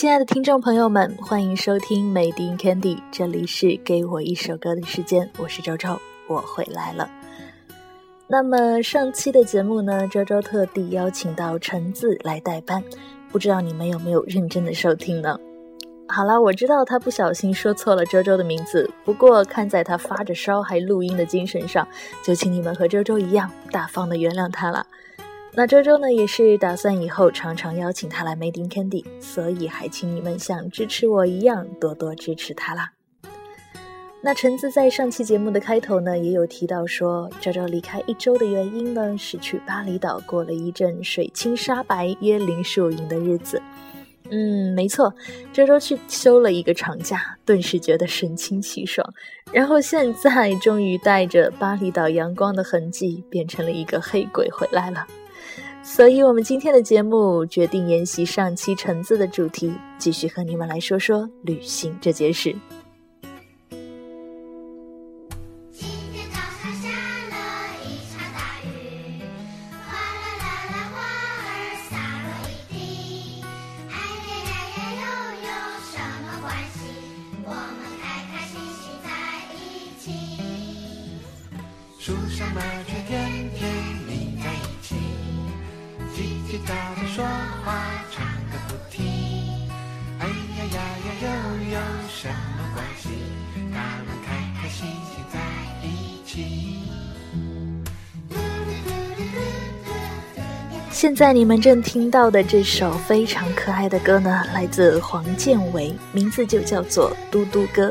亲爱的听众朋友们，欢迎收听《Made in Candy》，这里是给我一首歌的时间，我是周周，我回来了。那么上期的节目呢，周周特地邀请到橙子来代班，不知道你们有没有认真的收听呢？好了，我知道他不小心说错了周周的名字，不过看在他发着烧还录音的精神上，就请你们和周周一样大方的原谅他了。那周周呢，也是打算以后常常邀请他来 Made in Candy，所以还请你们像支持我一样多多支持他啦。那橙子在上期节目的开头呢，也有提到说，周周离开一周的原因呢，是去巴厘岛过了一阵水清沙白、椰林树影的日子。嗯，没错，周周去休了一个长假，顿时觉得神清气爽。然后现在终于带着巴厘岛阳光的痕迹，变成了一个黑鬼回来了。所以，我们今天的节目决定沿袭上期橙子的主题，继续和你们来说说旅行这件事。现在你们正听到的这首非常可爱的歌呢，来自黄建为，名字就叫做《嘟嘟歌》。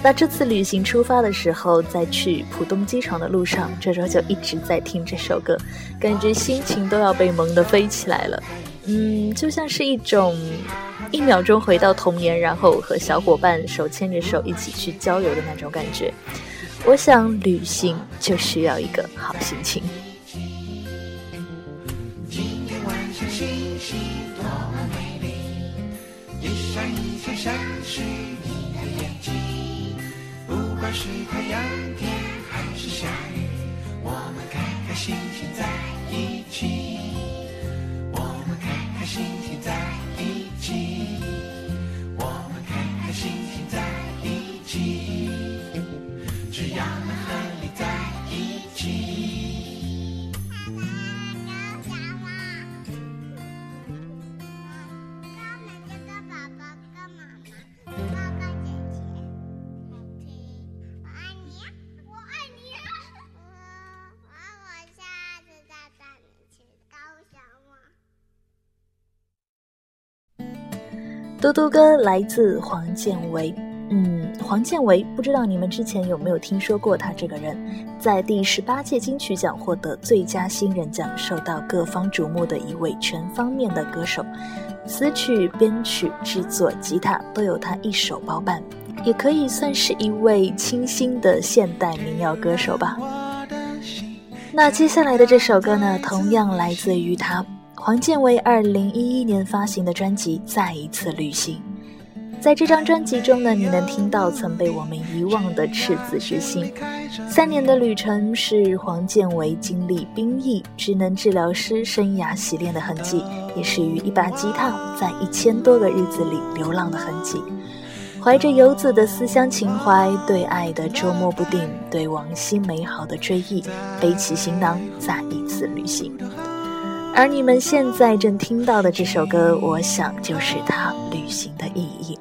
那这次旅行出发的时候，在去浦东机场的路上，周周就一直在听这首歌，感觉心情都要被萌得飞起来了。嗯，就像是一种一秒钟回到童年，然后和小伙伴手牵着手一起去郊游的那种感觉。我想旅行就需要一个好心情。像是你的眼睛，不管是太阳天还是下雨，我们开开心心在一起，我们开开心心在嘟嘟歌来自黄建为，嗯，黄建为，不知道你们之前有没有听说过他这个人，在第十八届金曲奖获得最佳新人奖，受到各方瞩目的一位全方面的歌手，词曲、编曲、制作、吉他都有他一手包办，也可以算是一位清新的现代民谣歌手吧。那接下来的这首歌呢，同样来自于他。黄建为二零一一年发行的专辑《再一次旅行》，在这张专辑中呢，你能听到曾被我们遗忘的赤子之心。三年的旅程是黄建为经历兵役、职能治疗师生涯洗练的痕迹，也是与一把吉他在一千多个日子里流浪的痕迹。怀着游子的思乡情怀，对爱的捉摸不定，对往昔美好的追忆，背起行囊，再一次旅行。而你们现在正听到的这首歌，我想就是他旅行的意义。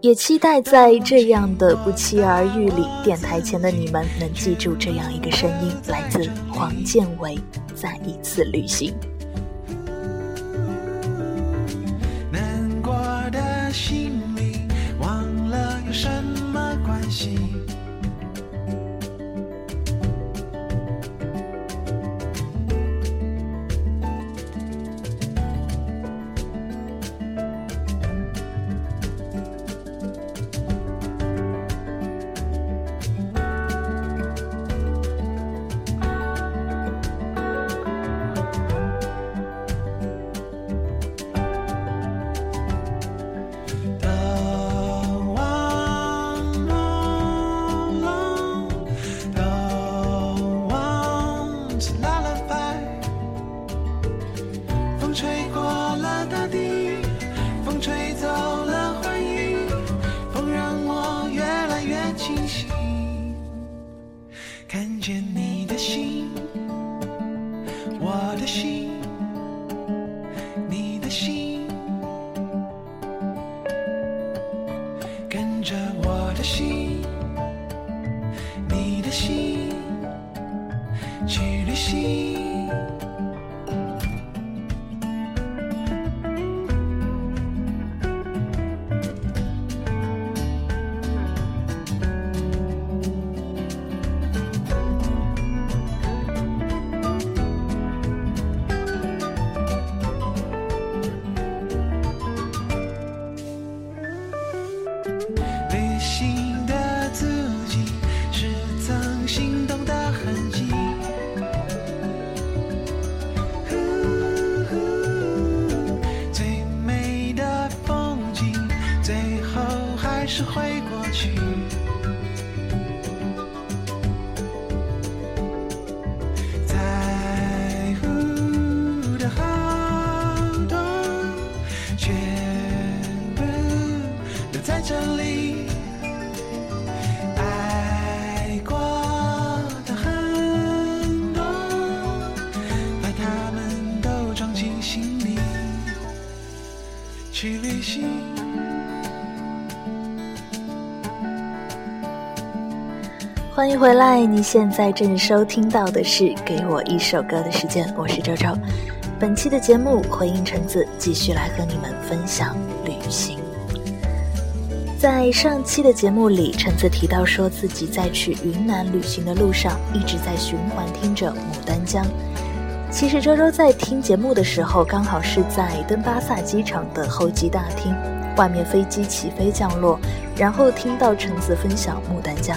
也期待在这样的不期而遇里，电台前的你们能记住这样一个声音，来自黄建为，再一次旅行。难过的心里，忘了有什么关系。去欢迎回来！你现在正收听到的是《给我一首歌的时间》，我是周周。本期的节目回应橙子，继续来和你们分享旅行。在上期的节目里，橙子提到说自己在去云南旅行的路上，一直在循环听着《牡丹江》。其实周周在听节目的时候，刚好是在登巴萨机场的候机大厅，外面飞机起飞降落，然后听到橙子分享《牡丹江》。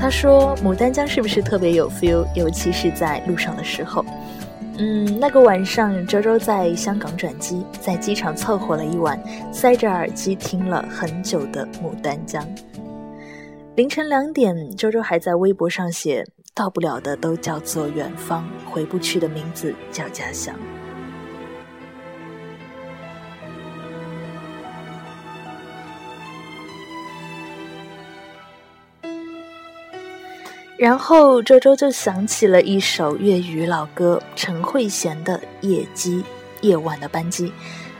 他说：“牡丹江是不是特别有 feel？尤其是在路上的时候。”嗯，那个晚上，周周在香港转机，在机场凑合了一晚，塞着耳机听了很久的《牡丹江》。凌晨两点，周周还在微博上写：“到不了的都叫做远方，回不去的名字叫家乡。”然后周周就想起了一首粤语老歌，陈慧娴的《夜机》，夜晚的班机。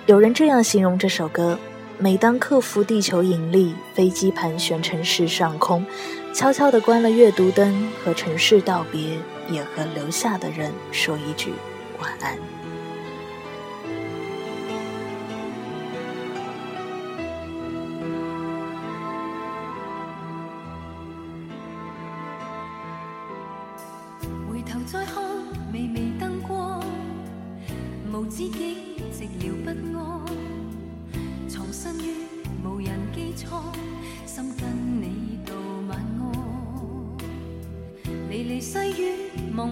有人这样形容这首歌：每当克服地球引力，飞机盘旋城市上空，悄悄地关了阅读灯，和城市道别，也和留下的人说一句晚安。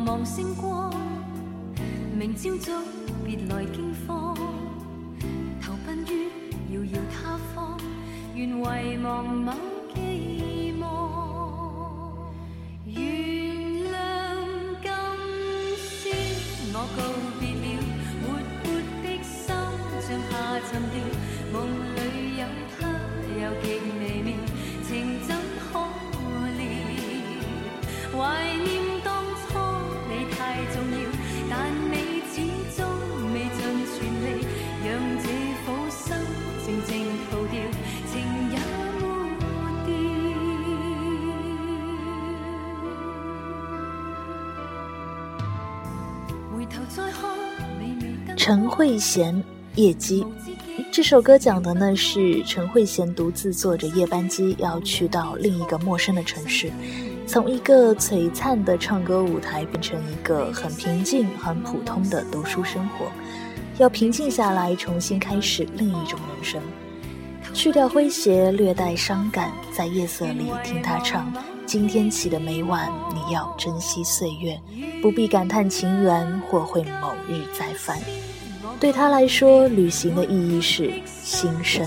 望星光，明朝早别来惊慌，投奔于遥遥他方，愿遗忘某陈，慧娴《夜机》这首歌讲的呢是陈慧娴独自坐着夜班机要去到另一个陌生的城市，从一个璀璨的唱歌舞台变成一个很平静、很普通的读书生活，要平静下来，重新开始另一种人生，去掉诙谐，略带伤感，在夜色里听他唱。今天起的每晚，你要珍惜岁月，不必感叹情缘，或会某日再翻。对他来说，旅行的意义是新生。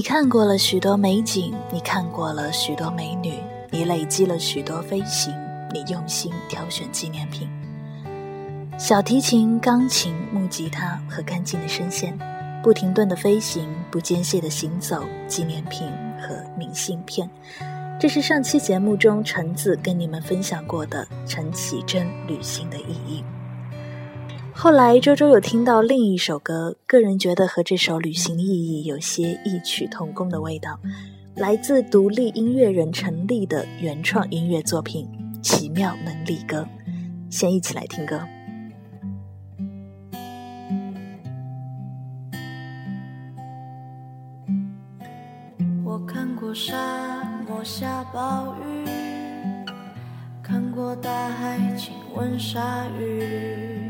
你看过了许多美景，你看过了许多美女，你累积了许多飞行，你用心挑选纪念品。小提琴、钢琴、木吉他和干净的声线，不停顿的飞行，不间歇的行走，纪念品和明信片。这是上期节目中橙子跟你们分享过的陈绮贞旅行的意义。后来周周有听到另一首歌，个人觉得和这首《旅行意义》有些异曲同工的味道，来自独立音乐人陈粒的原创音乐作品《奇妙能力歌》。先一起来听歌。我看过沙漠下暴雨，看过大海亲吻鲨鱼，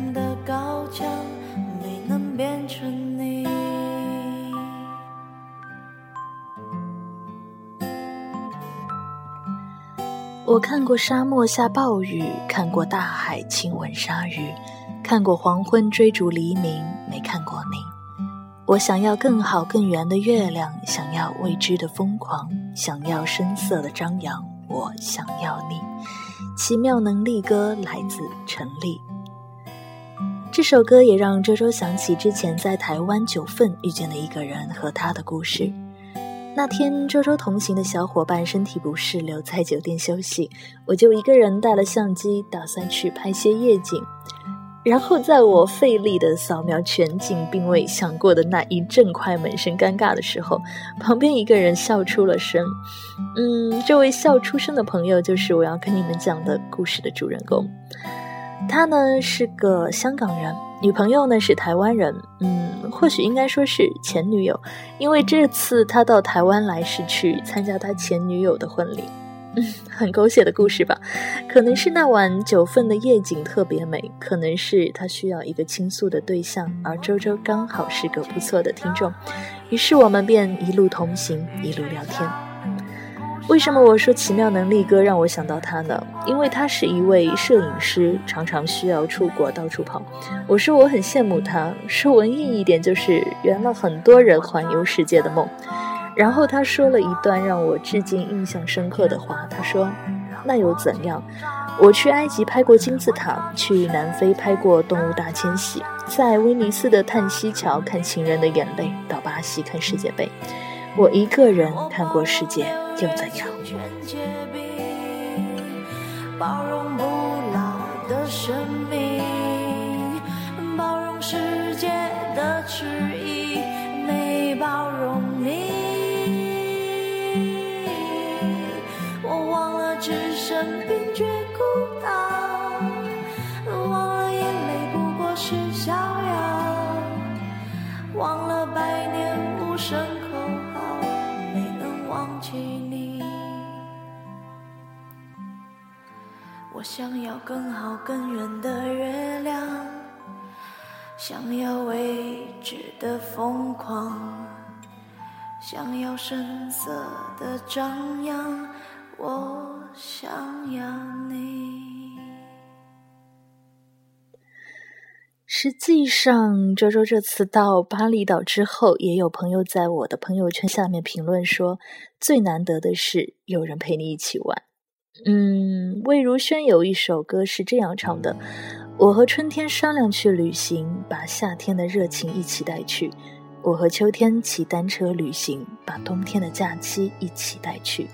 我看过沙漠下暴雨，看过大海亲吻鲨鱼，看过黄昏追逐黎明，没看过你。我想要更好更圆的月亮，想要未知的疯狂，想要声色的张扬，我想要你。奇妙能力歌来自陈粒。这首歌也让周周想起之前在台湾九份遇见的一个人和他的故事。那天周周同行的小伙伴身体不适，留在酒店休息，我就一个人带了相机，打算去拍些夜景。然后在我费力的扫描全景，并未想过的那一阵快门声尴尬的时候，旁边一个人笑出了声。嗯，这位笑出声的朋友就是我要跟你们讲的故事的主人公。他呢是个香港人，女朋友呢是台湾人。嗯，或许应该说是前女友，因为这次他到台湾来是去参加他前女友的婚礼。嗯很狗血的故事吧？可能是那晚九份的夜景特别美，可能是他需要一个倾诉的对象，而周周刚好是个不错的听众，于是我们便一路同行，一路聊天。为什么我说奇妙能力哥让我想到他呢？因为他是一位摄影师，常常需要出国到处跑。我说我很羡慕他，说文艺一点就是圆了很多人环游世界的梦。然后他说了一段让我至今印象深刻的话。他说：“那又怎样？我去埃及拍过金字塔，去南非拍过动物大迁徙，在威尼斯的叹息桥看情人的眼泪，到巴西看世界杯。我一个人看过世界，又怎样？”包容不老的生命，包容世界的迟疑，没包容你。我忘了置身冰绝孤我想要更好更圆的月亮，想要未知的疯狂，想要声色的张扬。我想要你。实际上，周周这次到巴厘岛之后，也有朋友在我的朋友圈下面评论说，最难得的是有人陪你一起玩。嗯，魏如萱有一首歌是这样唱的：“我和春天商量去旅行，把夏天的热情一起带去；我和秋天骑单车旅行，把冬天的假期一起带去。”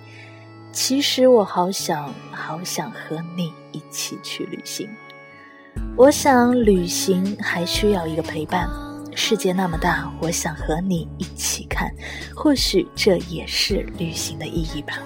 其实我好想好想和你一起去旅行。我想旅行还需要一个陪伴。世界那么大，我想和你一起看。或许这也是旅行的意义吧。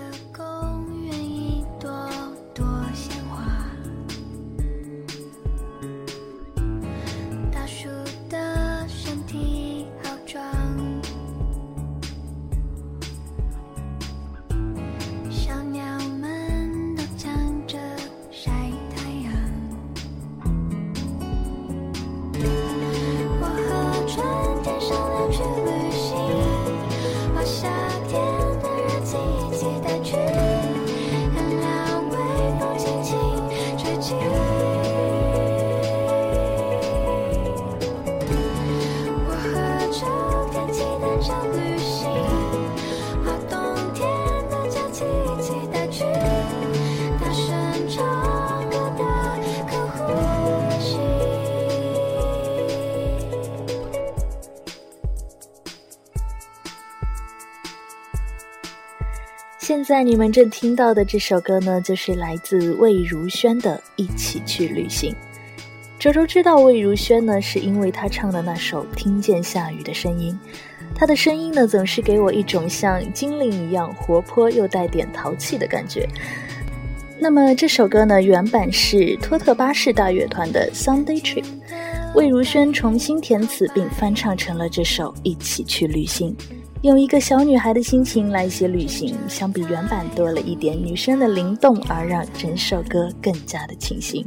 现在你们正听到的这首歌呢，就是来自魏如萱的《一起去旅行》。周周知道魏如萱呢，是因为她唱的那首《听见下雨的声音》。她的声音呢，总是给我一种像精灵一样活泼又带点淘气的感觉。那么这首歌呢，原版是托特巴士大乐团的《Sunday Trip》，魏如萱重新填词并翻唱成了这首《一起去旅行》。用一个小女孩的心情来写旅行，相比原版多了一点女生的灵动，而让整首歌更加的清新。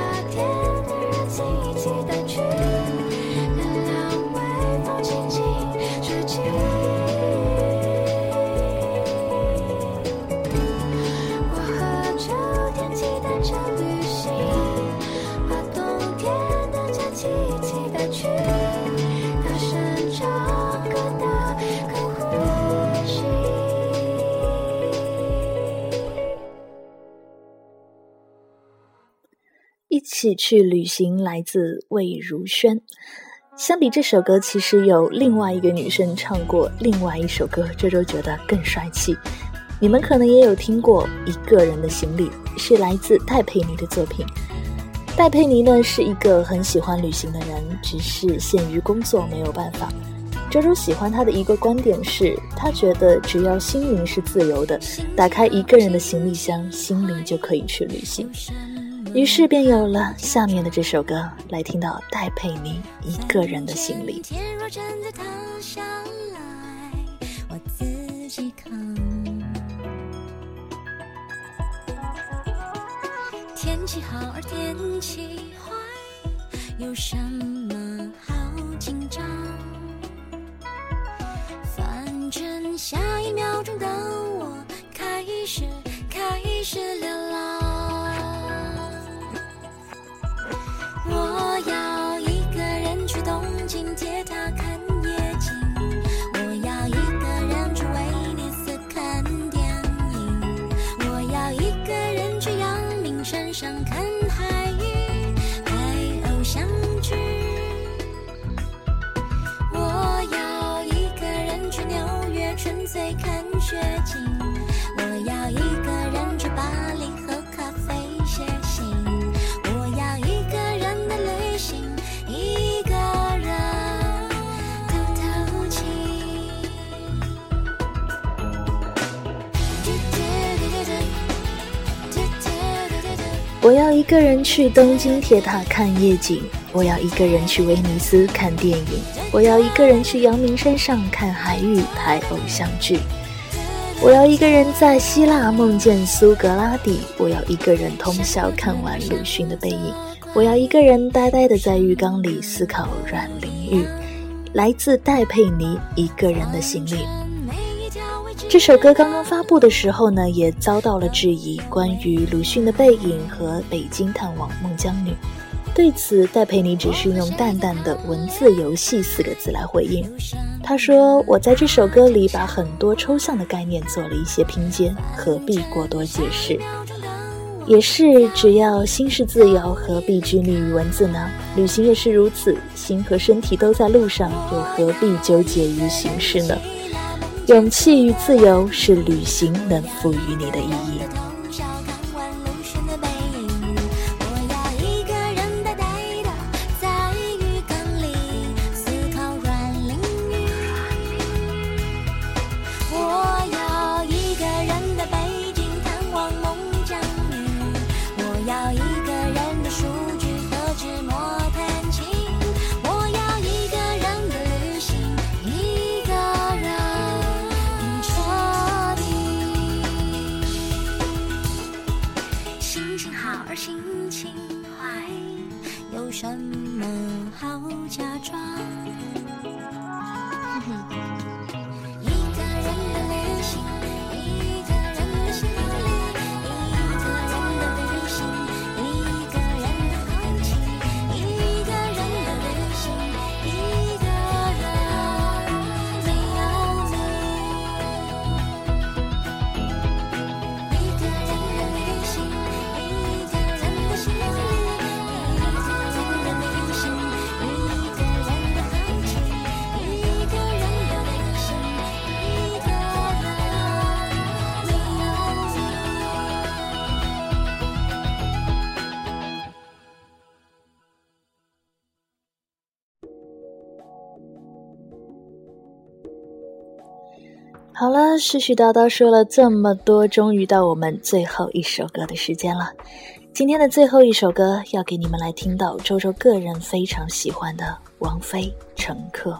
夏天。起去旅行，来自魏如萱。相比这首歌，其实有另外一个女生唱过另外一首歌，周周觉得更帅气。你们可能也有听过《一个人的行李》，是来自戴佩妮的作品。戴佩妮呢是一个很喜欢旅行的人，只是限于工作没有办法。周周喜欢她的一个观点是，她觉得只要心灵是自由的，打开一个人的行李箱，心灵就可以去旅行。于是便有了下面的这首歌，来听到戴佩妮一个人的行李。天若真的塌下来，我自己扛。天气好而天气坏，有什么好紧张？反正下一秒钟的我开始开始流浪。他看夜景，我要一个人去威尼斯看电影，我要一个人去阳明山上看海芋、海鸥相聚，我要一个人去纽约纯粹看雪景。我要一个人去东京铁塔看夜景，我要一个人去威尼斯看电影，我要一个人去阳明山上看海域拍偶像剧，我要一个人在希腊梦见苏格拉底，我要一个人通宵看完鲁迅的背影，我要一个人呆呆的在浴缸里思考阮玲玉。来自戴佩妮一个人的行李。这首歌刚刚发布的时候呢，也遭到了质疑，关于鲁迅的背影和北京探望孟姜女。对此，戴佩妮只是用淡淡的“文字游戏”四个字来回应。她说：“我在这首歌里把很多抽象的概念做了一些拼接，何必过多解释？也是，只要心是自由，何必拘泥于文字呢？旅行也是如此，心和身体都在路上，又何必纠结于形式呢？”勇气与自由是旅行能赋予你的意义。怎么好假装？好了，絮絮叨叨说了这么多，终于到我们最后一首歌的时间了。今天的最后一首歌，要给你们来听到周周个人非常喜欢的王菲《乘客》。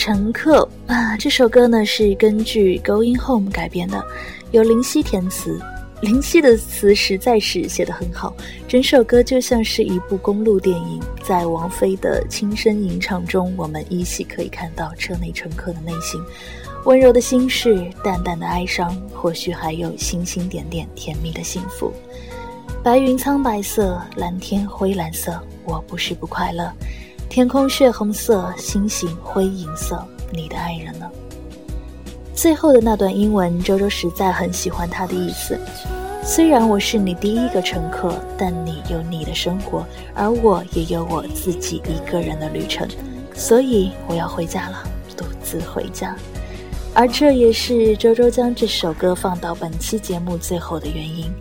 乘客啊，这首歌呢是根据《Going Home》改编的，由林夕填词。林夕的词实在是写得很好，整首歌就像是一部公路电影。在王菲的轻声吟唱中，我们依稀可以看到车内乘客的内心，温柔的心事，淡淡的哀伤，或许还有星星点点甜蜜的幸福。白云苍白色，蓝天灰蓝色，我不是不快乐。天空血红色，星星灰银色，你的爱人呢？最后的那段英文，周周实在很喜欢它的意思。虽然我是你第一个乘客，但你有你的生活，而我也有我自己一个人的旅程，所以我要回家了，独自回家。而这也是周周将这首歌放到本期节目最后的原因。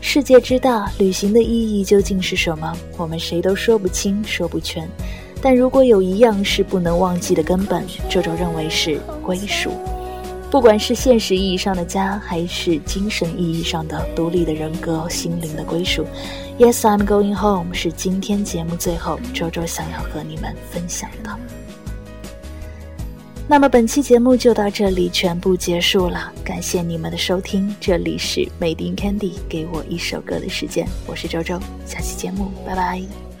世界之大，旅行的意义究竟是什么？我们谁都说不清，说不全。但如果有一样是不能忘记的根本，周周认为是归属。不管是现实意义上的家，还是精神意义上的独立的人格、心灵的归属，Yes, I'm going home 是今天节目最后周周想要和你们分享的。那么本期节目就到这里全部结束了，感谢你们的收听，这里是 Made in Candy，给我一首歌的时间，我是周周，下期节目拜拜。